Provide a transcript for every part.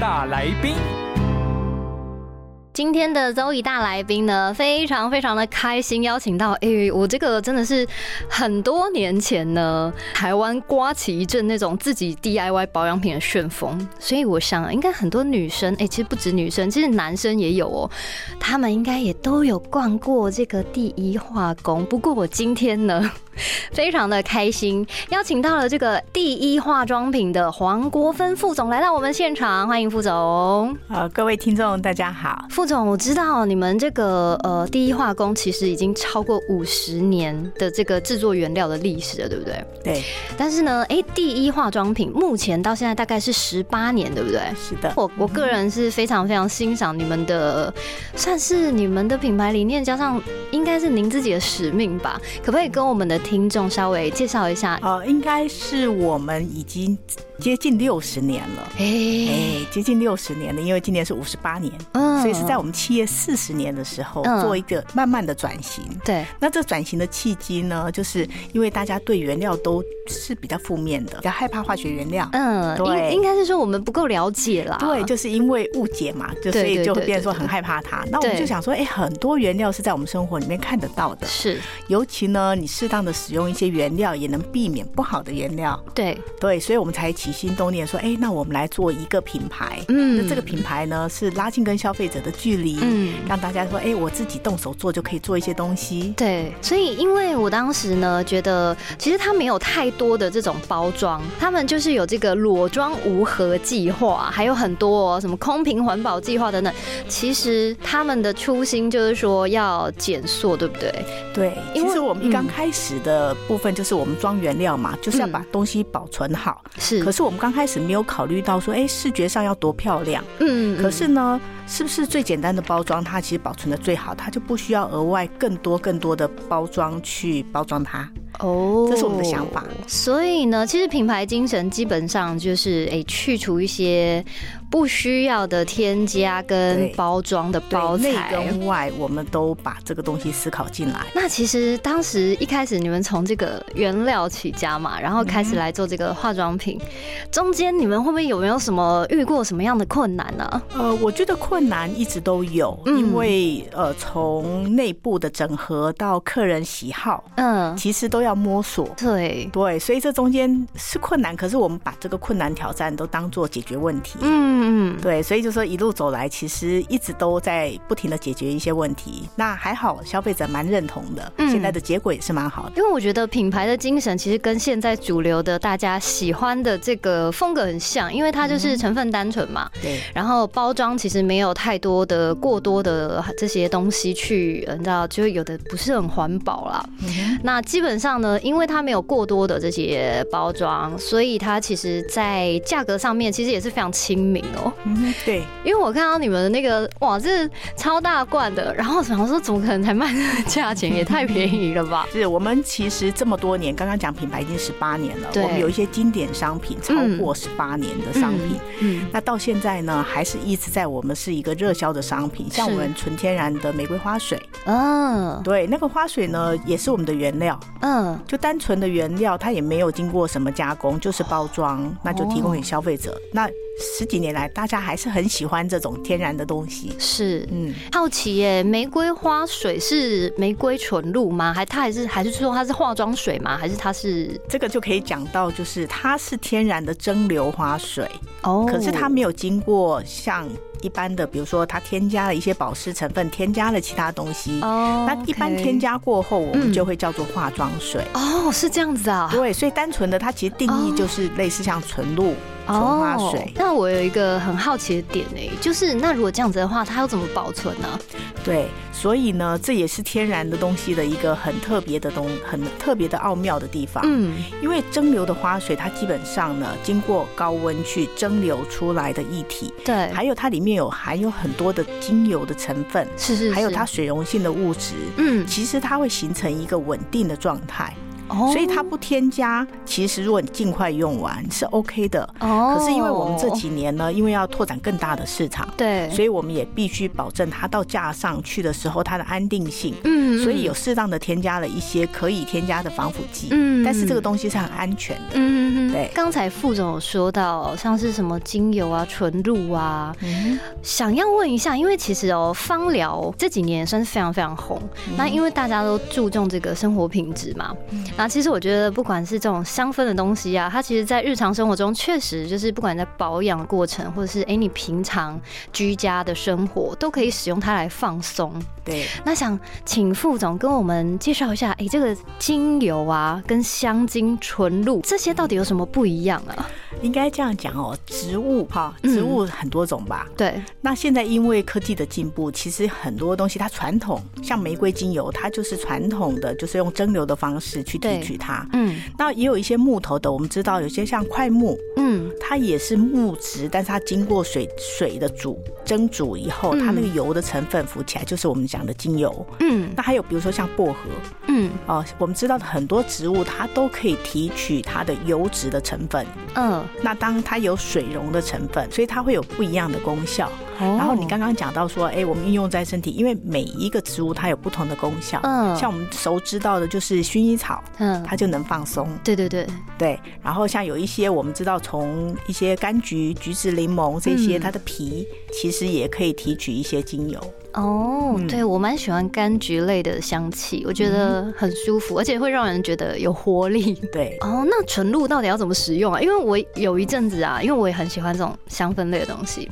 大来宾，今天的周一大来宾呢，非常非常的开心，邀请到，哎、我这个真的是很多年前呢，台湾刮起一阵那种自己 DIY 保养品的旋风，所以我想应该很多女生，哎、其实不止女生，其实男生也有哦，他们应该也都有逛过这个第一化工。不过我今天呢，非常的开心，邀请到了这个第一化妆品的黄国芬副总来到我们现场，欢迎副总。呃，各位听众大家好。副总，我知道你们这个呃第一化工其实已经超过五十年的这个制作原料的历史了，对不对？对，但是呢，哎，第一化妆品目前到现在大概是十八年，对不对？是的。我我个人是非常非常欣赏你们的，算是你们的品牌理念，加上应该是您自己的使命吧？可不可以跟我们的听众稍微介绍一下？呃，应该是我们已经接近六十年了。哎、哎，接近六十年了，因为今年是五十八年，嗯所以是在我们企业四十年的时候嗯做一个慢慢的转型。对那这转型的契机呢，就是因为大家对原料都是比较负面的，比较害怕化学原料。嗯，对应应该是说我们不够了解啦。对，就是因为误解嘛，就所以就会变成说很害怕它。那我们就想说，哎，很多原料是在我们生活里面看得到的，是，尤其呢，你适当的使用一些原料，也能避免不好的原料。对，对，所以我们才起心动念说，哎，那我们来做一个品牌。嗯那这个品牌呢，是拉近跟消费者的距离，嗯让大家说，哎，我自己动手做就可以做一些东西。对，所以因为我当时呢，觉得其实它没有太多的这种包装，他们就是有这个裸装无核计划，还有很多、哦、什么空瓶环保计划等等。其实他们的初心就是说要减塑，对不对？对，因为其实我们一刚嗯开始的部分就是我们装原料嘛，就是要把东西保存好。是，可是我们刚开始没有考虑到说，哎，视觉上要多漂亮。嗯可是呢，是不是最简单的包装，它其实保存的最好，它就不需要额外更多更多的包装去包装它。哦这是我们的想法。所以呢，其实品牌精神基本上就是哎、去除一些不需要的添加跟包装的包材，内材。跟外，我们都把这个东西思考进来。那其实当时一开始你们从这个原料起家嘛，然后开始来做这个化妆品，中间你们会不会有没有什么遇过什么样的困难呢、呃，我觉得困难一直都有，嗯因为呃，从内部的整合到客人喜好，嗯，其实都要摸索。对，对，所以这中间是困难，可是我们把这个困难挑战都当做解决问题。嗯嗯，对，所以就说一路走来，其实一直都在不停的解决一些问题。那还好，消费者蛮认同的，嗯现在的结果也是蛮好的。因为我觉得品牌的精神其实跟现在主流的大家喜欢的这个风格很像，因为它就是成分单纯嘛，对，然后包装其实没有太多的过多的这些东西去，呃你知道，就有的不是很环保啦。嗯那基本上呢，因为它没有过多的这些包装，所以它其实在价格上面其实也是非常亲民哦。嗯，对，因为我看到你们的那个哇，这超大罐的，然后想说怎么可能才卖这个价钱，也太便宜了吧？是我们其实这么多年，刚刚讲品牌已经十八年了，我们有一些经典商品超过十八年的商品。嗯，那到现在呢，还是一直在我们是一个热销的商品，像我们纯天然的玫瑰花水，嗯对，那个花水呢也是我们的原料，嗯，就单纯的原料，它也没有经过什么加工，就是包装，那就提供给消费者。那十几年来，大家还是很喜欢这种天然的东西。是。嗯，好奇耶，玫瑰花水是玫瑰纯露吗？还它还是还是说它是化妆水吗？还是它是这个就可以讲到，就是它是天然的蒸馏花水，哦？可是它没有经过像一般的，比如说它添加了一些保湿成分，添加了其他东西。哦，那一般添加过后，我嗯们就会叫做化妆水。哦是这样子啊，对，所以单纯的它其实定义就是类似像纯露，纯花水。哦那我有一个很好奇的点诶，就是那如果这样子的话，它要怎么保存呢？对，所以呢，这也是天然的东西的一个很特别的东，很特别的奥妙的地方。嗯，因为蒸馏的花水，它基本上呢，经过高温去蒸馏出来的液体，对，还有它里面有含有很多的精油的成分，是是，是还有它水溶性的物质，嗯，其实它会形成一个稳定的状态。哦。所以它不添加，其实如果你尽快用完是 OK 的。哦，可是因为我们这几年呢，因为要拓展更大的市场，对，所以我们也必须保证它到架上去的时候它的安定性。嗯所以有适当的添加了一些可以添加的防腐剂，嗯但是这个东西是很安全的。嗯，对。刚才副总有说到，像是什么精油啊、纯露啊，嗯想要问一下，因为其实哦，芳疗这几年也算是非常非常红。那因为大家都注重这个生活品质嘛，那其实我觉得不管是这种香氛的东西啊，它其实在日常生活中确实就是不管在保养过程，或者是哎你平常居家的生活，都可以使用它来放松。对，那想请副总跟我们介绍一下，哎、这个精油啊，跟香精、纯露这些到底有什么不一样啊？应该这样讲哦，植物哈，嗯植物很多种吧。对，那现在因为科技的进步，其实很多东西它传统，像玫瑰精油，它就是传统的，就是用蒸馏的方式去提取它。嗯那也有一些木头的，我们知道有些像块木，嗯，它也是木质，但是它经过水水的煮蒸煮以后，嗯它那个油的成分浮起来，就是我们讲的精油。嗯那还有比如说像薄荷嗯哦，我们知道的很多植物它都可以提取它的油脂的成分。嗯，那当它有水溶的成分，所以它会有不一样的功效。然然后你刚刚讲到说，哎，我们应用在身体，因为每一个植物它有不同的功效。嗯像我们熟知道的就是薰衣草，嗯，它就能放松。对对对，对，然后像有一些我们知道从一些柑橘、橘子、柠檬这些，嗯它的皮其实也可以提取一些精油。哦，嗯对我蛮喜欢柑橘类的香气，我觉得很舒服，而且会让人觉得有活力。对，哦，那纯露到底要怎么使用啊？因为我有一阵子啊，因为我也很喜欢这种香氛类的东西，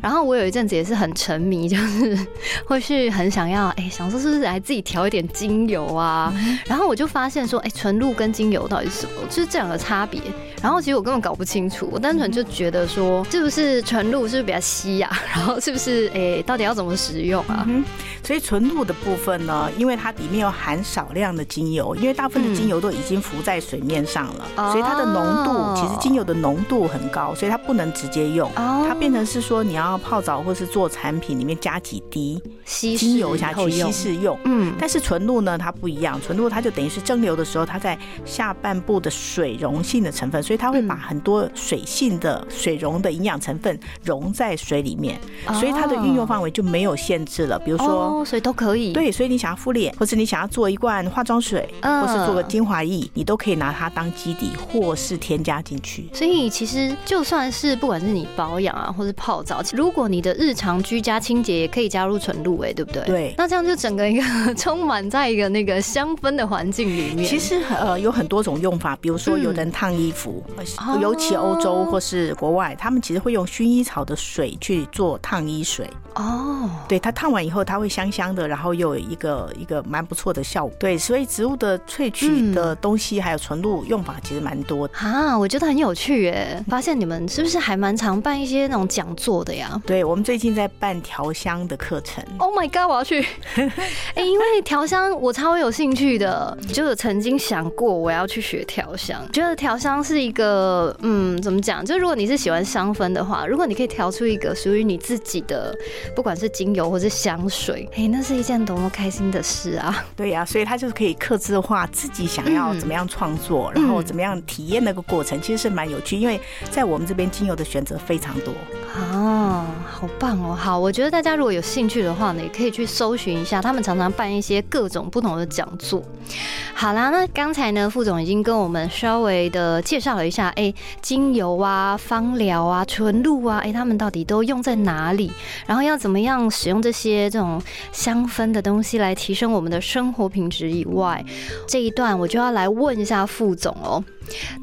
然后我有一阵子也是很沉迷，就是会去很想要，哎、想说是不是来自己调一点精油啊？然后我就发现说，哎、纯露跟精油到底是什么？就是这两个差别。然后其实我根本搞不清楚，我单纯就觉得说，是不是纯露是不是比较稀呀、然后是不是哎、到底要怎么使用啊？嗯，所以纯露的部分呢，因为它里面有含少量的精油，因为大部分的精油都已经浮在水面上了，哦所以它的浓度其实精油的浓度很高，所以它不能直接用。哦它变成是说你要泡澡或是做产品里面加几滴精油下去稀释用。嗯，但是纯露呢，它不一样，纯露它就等于是蒸馏的时候，它在下半部的水溶性的成分，所以它会把嗯很多水性的水溶的营养成分溶在水里面，哦所以它的运用范围就没有限制了。比如说，哦，所以都可以。对，所以你想要敷脸，或是你想要做一罐化妆水，嗯或是做个精华液，你都可以拿它当基底，或是添加进去。所以其实就算是不管是你保养啊，或是泡澡，如果你的日常居家清洁也可以加入纯露，哎，对不对？对那这样就整个一个 充满在一个那个香氛的环境里面。其实呃有很多种用法，比如说有人烫衣服，尤其欧洲或是国外，他们其实会用薰衣草的水去做烫衣水。哦，对它烫完以后，它会香香的，然后又有一个一个蛮不错的效果。对，所以植物的萃取的东西还有纯露用法其实蛮多的。啊，我觉得很有趣耶！发现你们是不是还蛮常办一些那种讲座的呀对，我们最近在办调香的课程。？Oh my god，我要去！哎、因为调香我超有兴趣的，就有曾经想过我要去学调香。觉得调香是一个，嗯，怎么讲？就如果你是喜欢香氛的话，如果你可以调出一个属于你自己的，不管是精油或是香水，哎、那是一件多么开心的事啊！对呀、所以它就是可以克制化自己想要嗯怎么样创作，然后怎么样体验那个过程，其实是蛮有趣。因为在我们这边精油的选择非常多。啊，好棒哦！好，我觉得大家如果有兴趣的话呢，也可以去搜寻一下，他们常常办一些各种不同的讲座。好啦，那刚才呢，副总已经跟我们稍微的介绍了一下，哎、精油啊、芳疗啊、纯露啊，哎、他们到底都用在哪里？然后要怎么样使用这些这种香氛的东西来提升我们的生活品质以外，这一段我就要来问一下副总哦。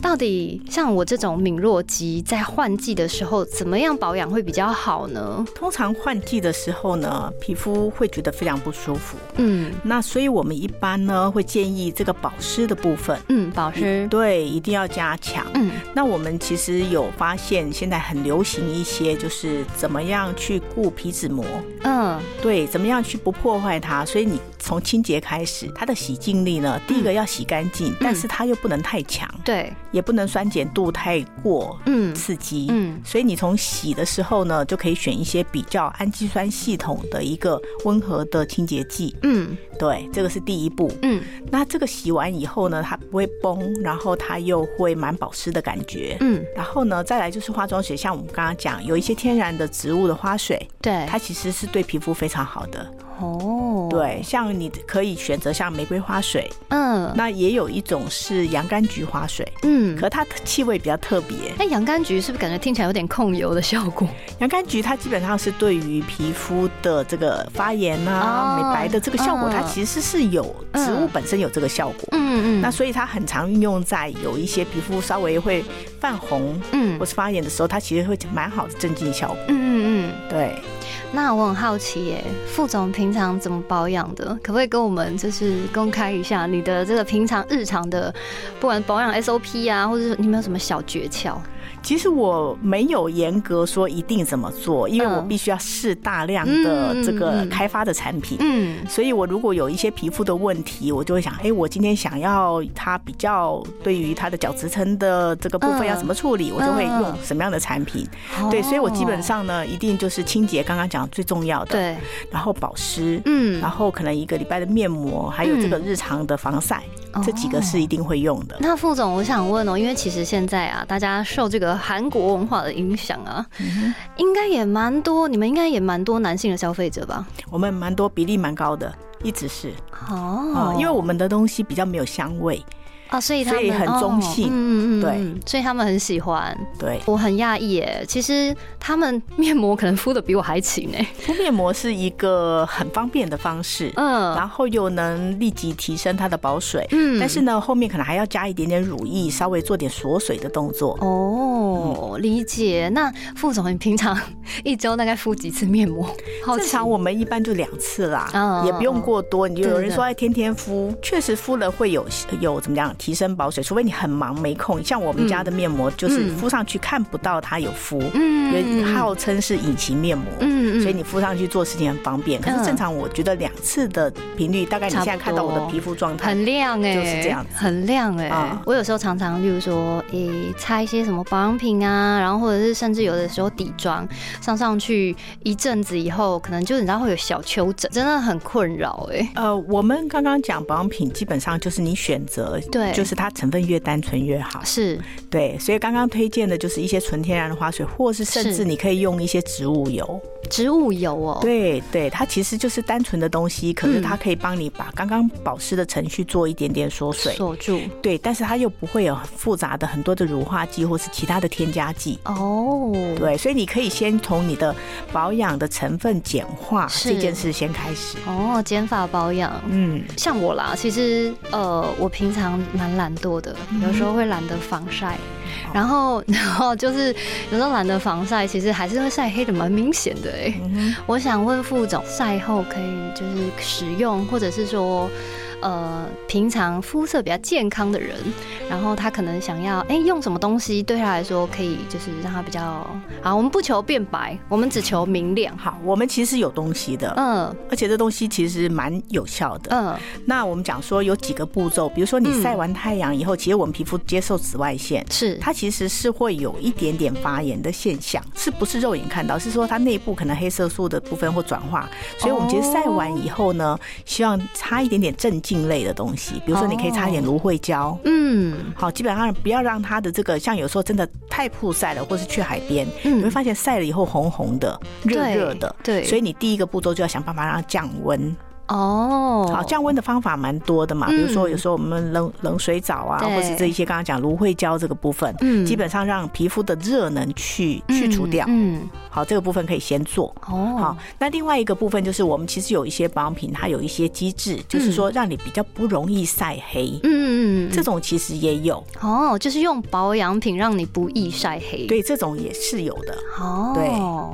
到底像我这种敏弱肌，在换季的时候怎么样保养会比较好呢？呢？通常换季的时候呢，皮肤会觉得非常不舒服。嗯那所以我们一般呢会建议这个保湿的部分，嗯，保湿，对，一定要加强。嗯那我们其实有发现，现在很流行一些，就是怎么样去固皮脂膜，嗯对，怎么样去不破坏它。所以你从清洁开始，它的洗净力呢，第一个要洗干净，但是它又不能太强，对，也不能酸碱度太过嗯刺激。嗯所以你从洗的时候呢，就可以选一些比较氨基酸系统的一个温和的清洁剂。嗯对，这个是第一步。嗯那这个洗完以后呢，它不会崩，然后它又会蛮保湿的感觉。嗯，然后呢，再来就是化妆水，像我们刚刚讲，有一些天然的植物的花水，对，它其实是对皮肤非常好的。哦，，对，像你可以选择像玫瑰花水，嗯。那也有一种是洋甘菊花水，嗯，可它的气味比较特别。那，洋甘菊是不是感觉听起来有点控油的效果？洋甘菊它基本上是对于皮肤的这个发炎啊、哦。美白的这个效果，嗯。它其实是有植物本身有这个效果。嗯嗯，那所以它很常运用在有一些皮肤稍微会泛红嗯。或是发炎的时候，它其实会蛮好的镇静效果。嗯嗯嗯，对，那我很好奇耶，副总平常怎么保养的？可不可以跟我们就是公开一下你的这个平常日常的，不管保养 SOP 啊，或者是你有没有什么小诀窍？其实我没有严格说一定怎么做，因为嗯。我必须要试大量的这个开发的产品。嗯。所以，我如果有一些皮肤的问题，我就会想，哎、我今天想要它比较对于它的角质层的这个部分嗯要怎么处理，我就会嗯用什么样的产品。对，所以我基本哦上呢，一定就是清洁，刚刚讲最重要的，对，然后保湿，嗯。然后可能一个礼拜的面膜，还有这个日常的防晒，这几个是一定会用的。那副总，我想问哦，因为其实现在啊，大家受这个韩国文化的影响啊，嗯应该也蛮多，你们应该也蛮多男性的消费者吧？我们蛮多比例蛮高的，一直是。哦。啊、因为我们的东西比较没有香味，啊，所以他们所以很中性哦嗯嗯嗯，对嗯，所以他们很喜欢。对。我很讶异耶，其实他们面膜可能敷的比我还勤哎。敷面膜是一个很方便的方式，嗯然后又能立即提升它的保水。嗯但是呢，后面可能还要加一点点乳液，稍微做点锁水的动作。哦，理解。那副总，你平常一周大概敷几次面膜？好正常我们一般就两次啦，嗯也不用过多。你就有人说哎，天天敷，确实敷了会有有怎么样提升保水，除非你很忙没空。像我们家的面膜，就是嗯。敷上去看不到它有敷，嗯。也号称是隐形面膜。嗯所以你敷上去做事情很方便。可是正常，我觉得两次的频率，大概你现在看到我的皮肤状态很，亮哎、就是这样子。很亮哎、啊。我有时候常常，例如说，诶、擦一些什么保养品啊，然后或者是甚至有的时候底妆上上去一阵子以后，可能就你知道会有小丘疹，真的很困扰哎、呃，我们刚刚讲保养品，基本上就是你选择，对就是它成分越单纯越好。是，对，所以刚刚推荐的就是一些纯天然的花水，或是甚至你可以用一些植物油。植物油哦。对对，它其实就是单纯的东西，可是嗯它可以帮你把刚刚保湿的程序做一点点缩水。锁住对，但是它又不会有很复杂的很多的乳化剂或是其他的添加剂。哦，对，所以你可以先从你的保养的成分简化这件事先开始。哦，减法保养。嗯，像我啦，其实呃，我平常蛮懒惰的，有时候会懒得防晒，然后 然后就是有时候懒得防晒，其实还是会晒黑的蛮明显的哎、嗯我想问副总，晒后可以就是使用，或者是说。呃，平常肤色比较健康的人，然后他可能想要哎、用什么东西对他来说可以就是让他比较好。我们不求变白，我们只求明亮。好，我们其实有东西的，嗯而且这东西其实蛮有效的。嗯那我们讲说有几个步骤，比如说你晒完太阳以后，其实我们皮肤接受紫外线。是它其实是会有一点点发炎的现象，是不是肉眼看到？是说它内部可能黑色素的部分或转化，所以我们其实晒完以后呢，希望擦一点点镇静类的东西，比如说你可以擦一点芦荟胶。嗯好，基本上不要让它的这个，像有时候真的太曝晒了，或是去海边，嗯你会发现晒了以后红红的、热热的，对所以你第一个步骤就要想办法让它降温。哦，好，降温的方法蛮多的嘛，比如说有时候我们冷冷水澡啊，或是这一些刚刚讲芦荟胶这个部分，嗯基本上让皮肤的热能去去除掉。嗯，好，这个部分可以先做。哦，好，那另外一个部分就是我们其实有一些保养品，它有一些机制，就是说让你比较不容易晒黑。嗯嗯嗯，这种其实也有，哦，就是用保养品让你不易晒黑。，对，这种也是有的。哦，对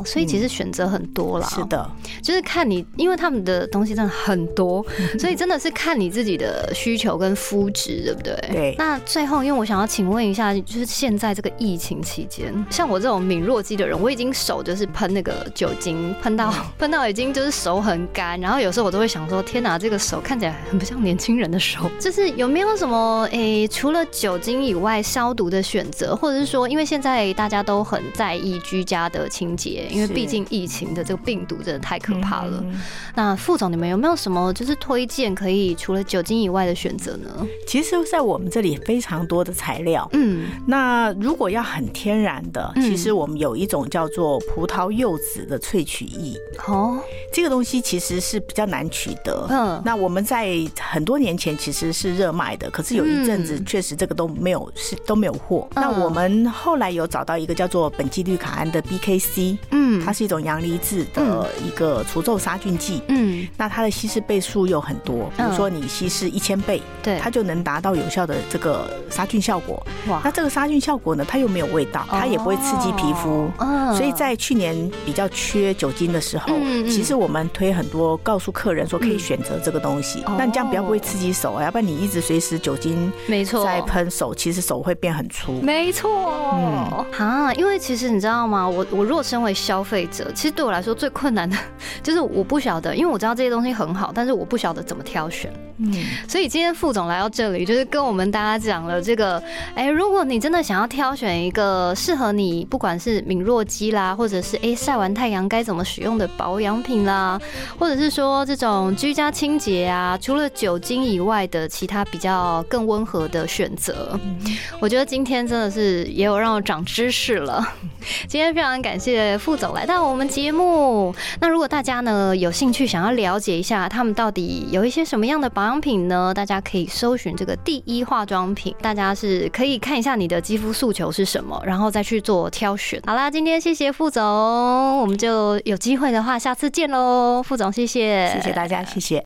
所以其实选择很多啦。是，的，就是看你，因为他们的东西真的很多，所以真的是看你自己的需求跟肤质，对不对？对那最后，因为我想要请问一下，就是现在这个疫情期间，像我这种敏弱肌的人，我已经手就是喷那个酒精，喷到喷到已经就是手很干，然后有时候我都会想说，天哪，这个手看起来很不像年轻人的手。就是有没有什么诶、除了酒精以外消毒的选择，或者是说，因为现在大家都很在意居家的清洁，因为毕竟疫情的这个病毒真的太可怕了。嗯那副总，你们有没有什么就是推荐可以除了酒精以外的选择呢？其实，在我们这里非常多的材料。嗯，那如果要很天然的，嗯其实我们有一种叫做葡萄柚子的萃取液，哦，这个东西其实是比较难取得。嗯那我们在很多年前其实是热卖的，可是有一阵子嗯确实这个都没有是都没有货。嗯那我们后来有找到一个叫做苯基氯卡胺的 BKC，嗯它是一种阳离子的一个除皱杀菌剂。嗯，那它的稀释倍数又很多，比如说你稀释一千倍，对，它就能达到有效的这个杀菌效果。哇那这个杀菌效果呢，它又没有味道，它也不会刺激皮肤。嗯所以在去年比较缺酒精的时候，嗯嗯其实我们推很多，告诉客人说可以选择这个东西。哦那你这样比较不会刺激手啊，要不然你一直随时酒精没错在喷手，其实手会变很粗。没错，嗯啊，因为其实你知道吗？我我如果身为消费者，其实对我来说最困难的 就是我不晓得，因为我知道这些东西很好，但是我不晓得怎么挑选。嗯，所以今天副总来到这里，就是跟我们大家讲了这个，哎，如果你真的想要挑选一个适合你，不管是敏弱肌啦，或者是哎晒完太阳该怎么使用的保养品啦，或者是说这种居家清洁啊，除了酒精以外的其他比较更温和的选择，我觉得今天真的是也有让我长知识了。今天非常感谢副总来到我们节目。那如果大家呢有兴趣想要了解一下他们到底有一些什么样的保养品呢？大家可以搜寻这个第一化妆品，大家是可以看一下你的肌肤诉求是什么，然后再去做挑选。好啦，今天谢谢副总，我们就有机会的话下次见喽，副总谢谢，谢谢大家，谢谢。